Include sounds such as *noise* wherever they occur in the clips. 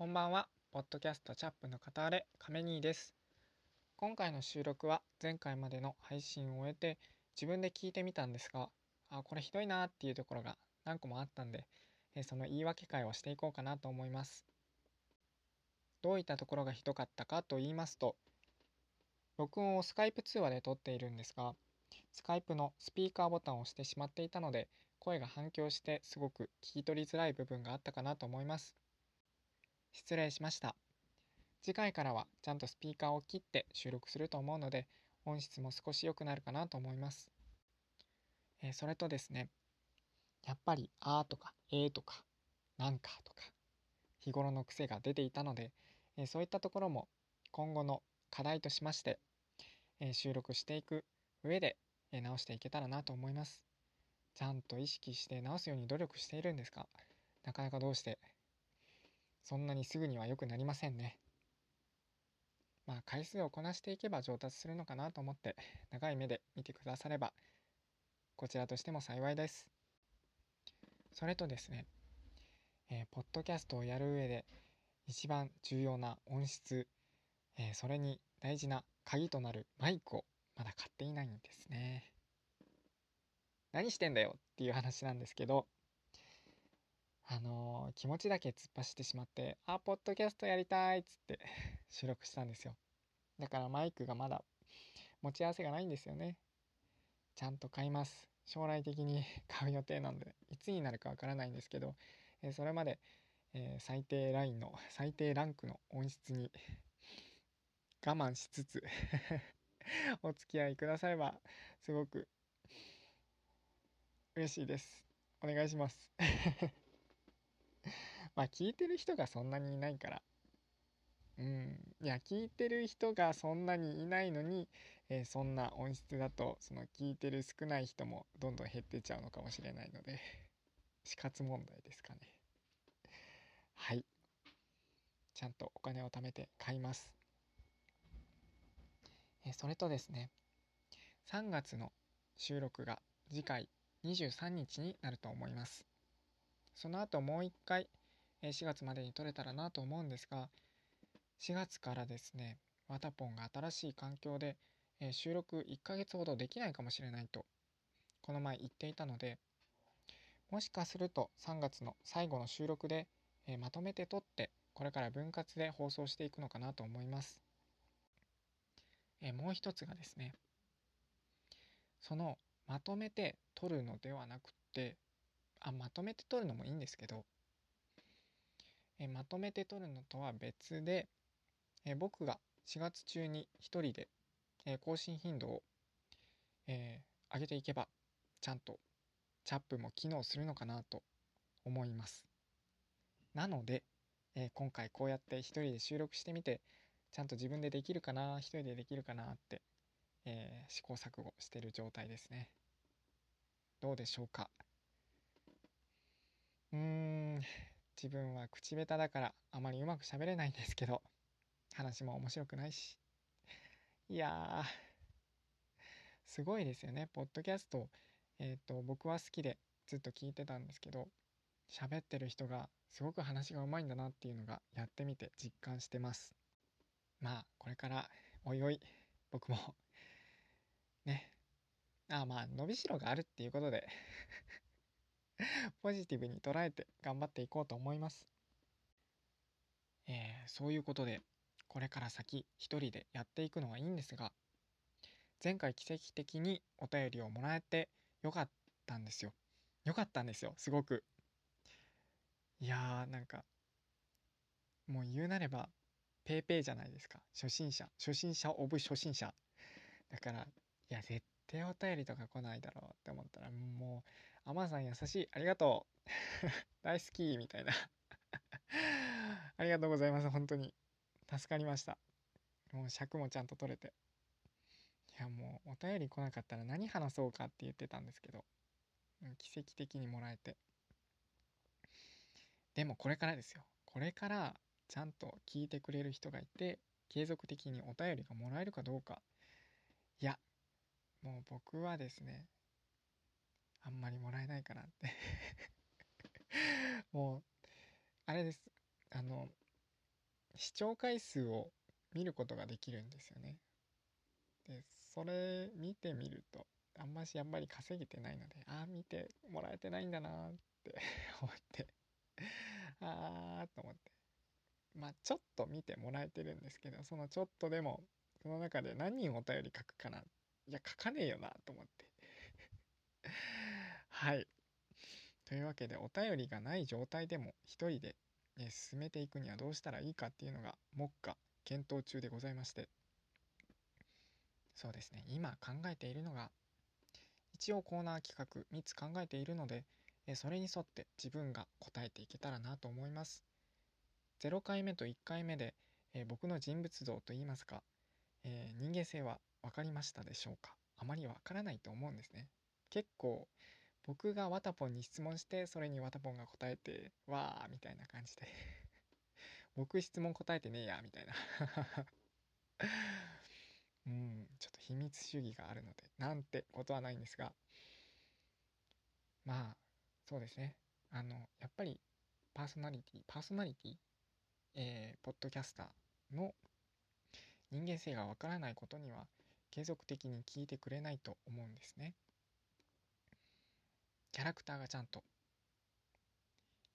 こんばんは、ポッドキャストチャップの片荒れ、亀兄です。今回の収録は前回までの配信を終えて自分で聞いてみたんですが、あ、これひどいなっていうところが何個もあったんで、えその言い訳会をしていこうかなと思います。どういったところがひどかったかと言いますと、録音をスカイプ通話で撮っているんですが、スカイプのスピーカーボタンを押してしまっていたので、声が反響してすごく聞き取りづらい部分があったかなと思います。失礼しました。次回からはちゃんとスピーカーを切って収録すると思うので、音質も少し良くなるかなと思います。えーそれとですね、やっぱり「あ」とか「え」とか「なんか」とか日頃の癖が出ていたので、えーそういったところも今後の課題としまして、えー収録していく上で、え直していけたらなと思います。ちゃんと意識して直すように努力しているんですが、なかなかどうしてそんなにすぐには良くなりませんね。まあ回数をこなしていけば上達するのかなと思って長い目で見てくださればこちらとしても幸いです。それとですね、えーポッドキャストをやる上で一番重要な音質、えーそれに大事な鍵となるマイクをまだ買っていないんですね。何してんだよっていう話なんですけど、あのー気持ちだけ突っ走ってしまって、あ、ポッドキャストやりたいっつって *laughs* 収録したんですよ。だからマイクがまだ持ち合わせがないんですよね。ちゃんと買います。将来的に *laughs* 買う予定なので、いつになるかわからないんですけど、えーそれまで、えー最低ラインの、*laughs* 最低ランクの音質に我慢しつつお付き合いくだされば、すごく嬉しいです。お願いします。まあ聞いてる人がそんなにいないから。うん。いや聞いてる人がそんなにいないのに、えーそんな音質だとその聞いてる少ない人もどんどん減ってちゃうのかもしれないので死活問題ですかね。はい。ちゃんとお金を貯めて買います、えーそれとですね3月の収録が次回23日になると思います。その後もう一回4月までに撮れたらなと思うんですが4月からですねワタポンが新しい環境で、収録1ヶ月ほどできないかもしれないとこの前言っていたのでもしかすると3月の最後の収録で、まとめて撮ってこれから分割で放送していくのかなと思います、もう一つがですねそのまとめて撮るのではなくってあまとめて撮るのもいいんですけど、えまとめて撮るのとは別で、え僕が4月中に一人で、え更新頻度を、えー上げていけばちゃんとチャップも機能するのかなと思います。なので、えー今回こうやって一人で収録してみてちゃんと自分でできるかな一人でできるかなって、えー試行錯誤してる状態ですね。どうでしょうか？うーん。自分は口下手だからあまりうまく喋れないんですけど話も面白くないし。いやすごいですよね。ポッドキャストえっ、と僕は好きでずっと聞いてたんですけど喋ってる人がすごく話がうまいんだなっていうのがやってみて実感してます。まあこれからおいおい僕もね。あまあ伸びしろがあるっていうことで。*laughs* ポジティブに捉えて頑張っていこうと思います。えーそういうことでこれから先一人でやっていくのはいいんですが前回奇跡的にお便りをもらえてよかったんですよ。よかったんですよすごく。いやーなんかもう言うなればペーペーじゃないですか初心者初心者オブ初心者だからいや絶対お便りとか来ないだろうって思ったらもうアマさん優しい。ありがとう。*laughs* 大好きみたいな。*laughs* ありがとうございます。本当に。助かりました。もう尺もちゃんと取れて。いやもうお便り来なかったら何話そうかって言ってたんですけど。奇跡的にもらえて。でもこれからですよ。これからちゃんと聞いてくれる人がいて継続的にお便りがもらえるかどうか。いやもう僕はですねあんまりもらえないかなって。*laughs* もうあれです。あの視聴回数を見ることができるんですよね。でそれ見てみるとあんましやっぱり稼げてないのでああ見てもらえてないんだなって *laughs* 思って。ああと思って。まあちょっと見てもらえてるんですけどそのちょっとでもその中で何人お便り書くかな。いや書かねえよなと思って。はい。というわけでお便りがない状態でも一人で、ね、進めていくにはどうしたらいいかっていうのが目下検討中でございまして。そうですね。今考えているのが一応コーナー企画3つ考えているのでそれに沿って自分が答えていけたらなと思います。0回目と1回目でえ僕の人物像といいますかえ人間性は分かりましたでしょうか？あまり分からないと思うんですね。結構僕がワタポンに質問してそれにワタポンが答えてわーみたいな感じで。*laughs* 僕質問答えてねえやみたいな。*laughs* うんちょっと秘密主義があるのでなんてことはないんですが。まあそうですね。あのやっぱりパーソナリティパーソナリティえー、ポッドキャスターの人間性がわからないことには継続的に聞いてくれないと思うんですね。キャラクターがちゃんと。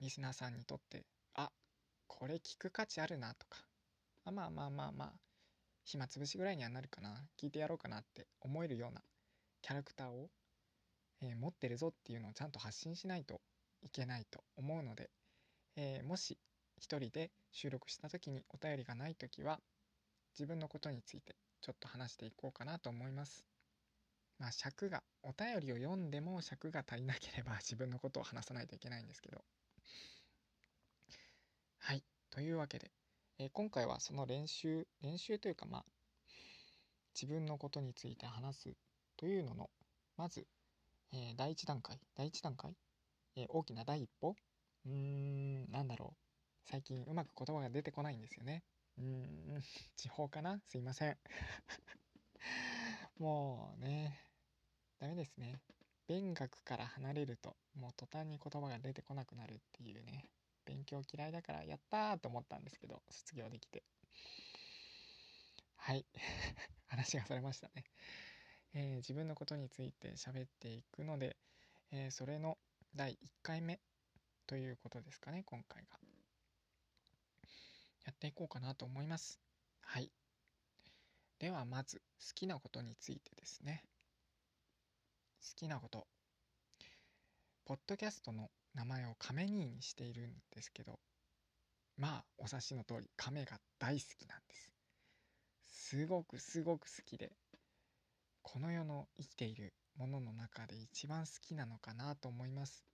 リスナーさんにとってあこれ聞く価値あるなとか。あまあまあまあまあ暇つぶしぐらいにはなるかな。聞いてやろうかなって思えるようなキャラクターを、えー、持ってるぞっていうのをちゃんと発信しないといけないと思うので、えー、もし一人で収録した時にお便りがない時は自分のことについてちょっと話していこうかなと思います。まあ尺がお便りを読んでも尺が足りなければ *laughs* 自分のことを話さないといけないんですけど。はい。というわけでえー、今回はその練習練習というかまあ自分のことについて話すというののまず、えー、第一段階第一段階、えー、大きな第一歩。うーんなんだろう。最近うまく言葉が出てこないんですよね。うーん *laughs* 地方かな？すいません。*laughs* もうねダメですね。勉学から離れるともう途端に言葉が出てこなくなるっていうね。勉強嫌いだからやったーと思ったんですけど卒業できて。はい。*laughs* 話がそれましたね、えー、自分のことについて喋っていくので、えー、それの第1回目ということですかね今回が。やっていこうかなと思います。はい。ではまず好きなことについてですね。好きなこと。ポッドキャストの名前を亀兄にしているんですけどまあお察しの通り亀が大好きなんです。すごくすごく好きでこの世の生きているものの中で一番好きなのかなと思います。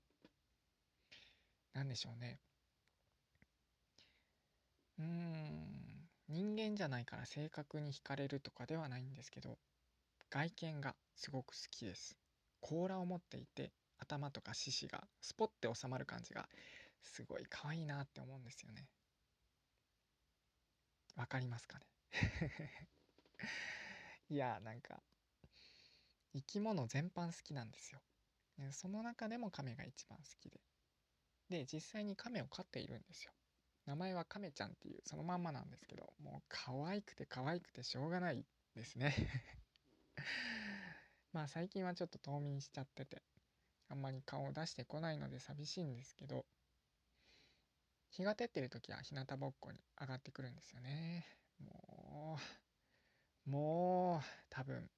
何でしょうね。うーん人間じゃないから正確に惹かれるとかではないんですけど外見がすごく好きです。甲羅を持っていて頭とか獅子がスポッて収まる感じがすごい可愛いなって思うんですよね。わかりますかね？*laughs* いやなんか生き物全般好きなんですよ。その中でも亀が一番好きで。で実際に亀を飼っているんですよ。名前は亀ちゃんっていうそのまんまなんですけどもう可愛くて可愛くてしょうがないですね。まあ最近はちょっと冬眠しちゃっててあんまり顔を出してこないので寂しいんですけど日が照ってる時は日向ぼっこに上がってくるんですよね。もうもう多分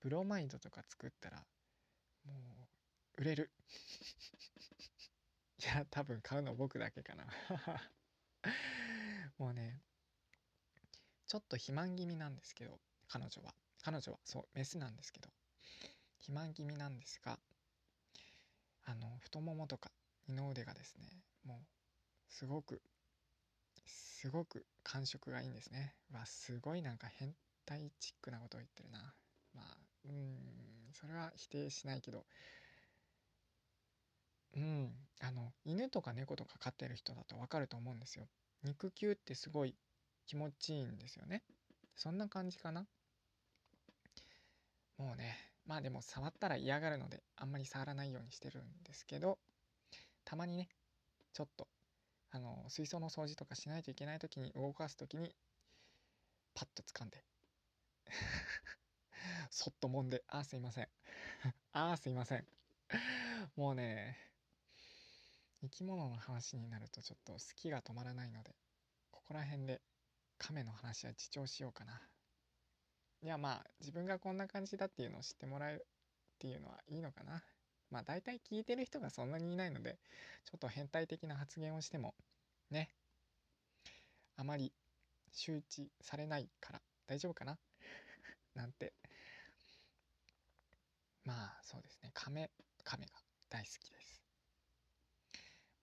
ブロマイドとか作ったらもう売れる。*laughs* いや多分買うの僕だけかな。*laughs* もうねちょっと肥満気味なんですけど彼女は。彼女はそうメスなんですけど。肥満気味なんですがあの太ももとか二の腕がですねもうすごくすごく感触がいいんですね。わすごいなんか変態チックなことを言ってるな。まあうんそれは否定しないけど。うんあの犬とか猫とか飼ってる人だとわかると思うんですよ。肉球ってすごい気持ちいいんですよね。そんな感じかな。もうねまあでも触ったら嫌がるのであんまり触らないようにしてるんですけどたまにねちょっとあの水槽の掃除とかしないといけない時に動かす時にパッと掴んで *laughs* そっと揉んであーすいません。*laughs* あーすいません。もうね生き物の話になるとちょっと好きが止まらないのでここら辺で亀の話は自重しようかな。いやまあ自分がこんな感じだっていうのを知ってもらうっていうのはいいのかな。まあ大体聞いてる人がそんなにいないのでちょっと変態的な発言をしてもね。あまり周知されないから大丈夫かな？*laughs* なんて。まあそうですね。亀亀が大好きです。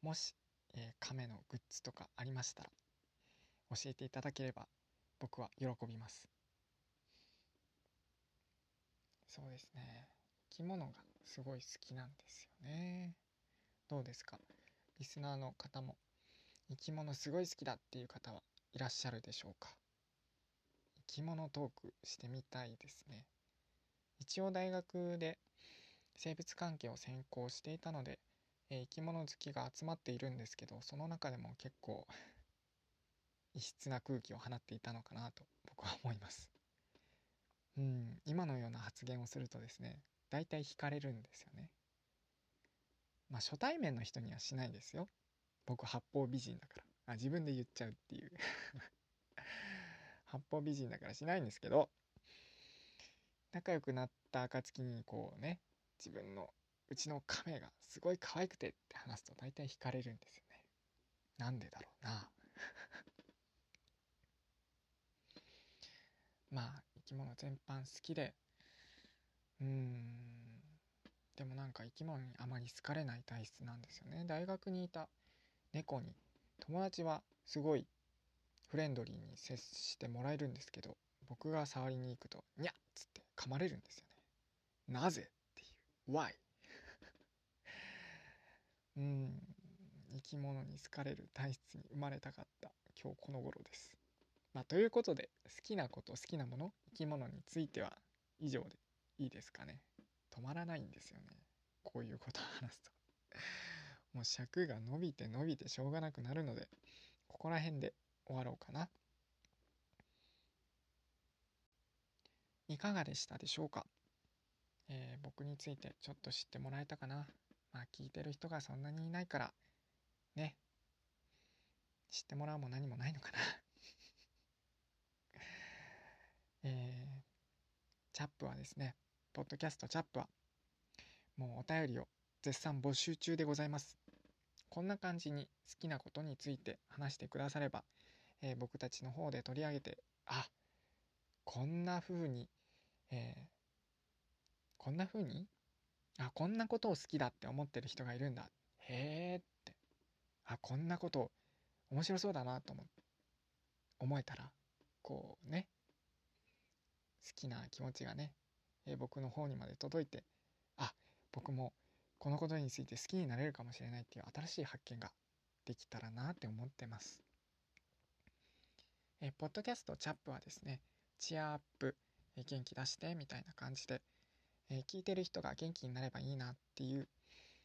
もし、えー、亀のグッズとかありましたら教えていただければ僕は喜びます。そうですね。生き物がすごい好きなんですよね。どうですか？リスナーの方も。生き物すごい好きだっていう方はいらっしゃるでしょうか？生き物トークしてみたいですね。一応大学で生物関係を専攻していたので、えー、生き物好きが集まっているんですけどその中でも結構 *laughs* 異質な空気を放っていたのかなと僕は思います。うん。今のような発言をするとですね大体惹かれるんですよね。まあ初対面の人にはしないですよ。僕八方美人だから。あ自分で言っちゃうっていう。*laughs* 八方美人だからしないんですけど仲良くなった暁にこうね自分のうちの亀がすごい可愛くてって話すと大体惹かれるんですよね。なんでだろうな。*laughs* まあき物全般好きでうーん。でもなんか生き物にあまり好かれない体質なんですよね。大学にいた猫に友達はすごいフレンドリーに接してもらえるんですけど僕が触りに行くと「にゃっ!」つって噛まれるんですよね。なぜっていう。Why? *laughs* うん。生き物に好かれる体質に生まれたかった今日この頃です。まあ、ということで好きなこと好きなもの生き物については以上でいいですかね。止まらないんですよね。こういうことを話すと。*laughs* もう尺が伸びて伸びてしょうがなくなるのでここら辺で終わろうかな。いかがでしたでしょうか、えー、僕についてちょっと知ってもらえたかな？まあ聞いてる人がそんなにいないからね。知ってもらうも何もないのかな。えー、チャップはですね、ポッドキャストチャップは、もうお便りを絶賛募集中でございます。こんな感じに好きなことについて話してくだされば、えー、僕たちの方で取り上げて、あ、こんな風に、えー、こんな風に？あ、こんなことを好きだって思ってる人がいるんだ。へえって。あ、こんなこと面白そうだなと思思えたら、こうね、きな気持ちがね、えー、僕の方にまで届いてあ僕もこのことについて好きになれるかもしれないっていう新しい発見ができたらなって思ってます。えー、ポッドキャストチャップはですねチアアップ、えー、元気出してみたいな感じで、えー、聞いてる人が元気になればいいなっていう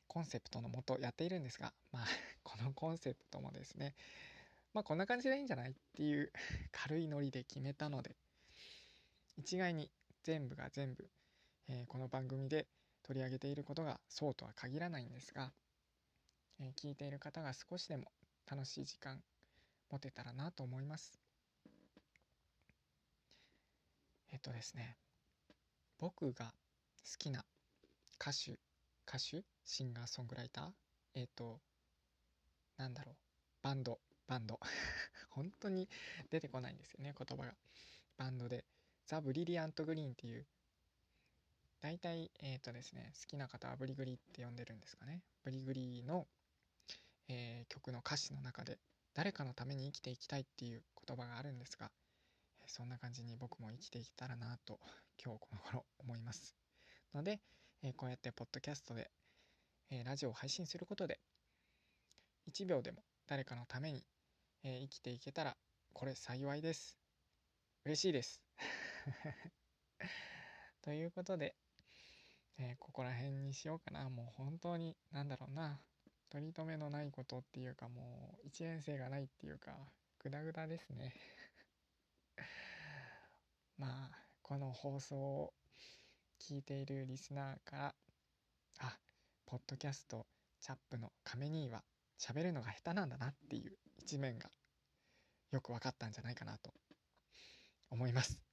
コンセプトのもとやっているんですがまあ *laughs* このコンセプトもですねまあこんな感じでいいんじゃないっていう *laughs* 軽いノリで決めたので一概に全部が全部、えー、この番組で取り上げていることがそうとは限らないんですが、えー、聞いている方が少しでも楽しい時間持てたらなと思います。えっとですね僕が好きな歌手歌手シンガーソングライターえっとなんだろうバンドバンド。*laughs* 本当に出てこないんですよね言葉が。バンドで。ザ・ブリリアント・グリーンっていう大体えっ、ー、とですね好きな方はブリグリって呼んでるんですかね。ブリグリの、えー、曲の歌詞の中で誰かのために生きていきたいっていう言葉があるんですがそんな感じに僕も生きていけたらなと今日この頃思います。ので、えー、こうやってポッドキャストで、えー、ラジオを配信することで1秒でも誰かのために、えー、生きていけたらこれ幸いです。嬉しいです。*laughs* ということで、えー、ここら辺にしようかな。もう本当に、なんだろうな。取り留めのないことっていうかもう一年生がないっていうかグダグダですね *laughs* まあこの放送を聞いているリスナーからあポッドキャストチャップの亀兄は喋るのが下手なんだなっていう一面がよく分かったんじゃないかなと思います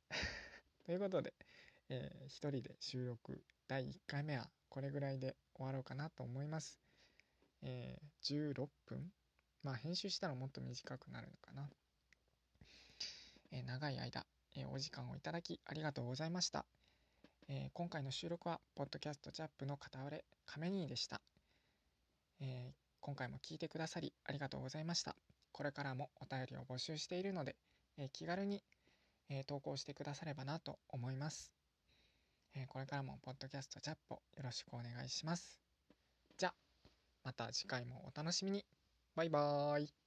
ということで、えー、一人で収録第1回目はこれぐらいで終わろうかなと思います。えー、16分？まあ編集したらもっと短くなるのかな。えー、長い間、えー、お時間をいただきありがとうございました。えー、今回の収録は、ポッドキャストチャップの片割れ、亀兄でした。えー、今回も聞いてくださりありがとうございました。これからもお便りを募集しているので、えー、気軽に、えー、投稿してくださればなと思います。えー、これからもポッドキャストチャッポよろしくお願いします。じゃ、また次回もお楽しみに。バイバーイ。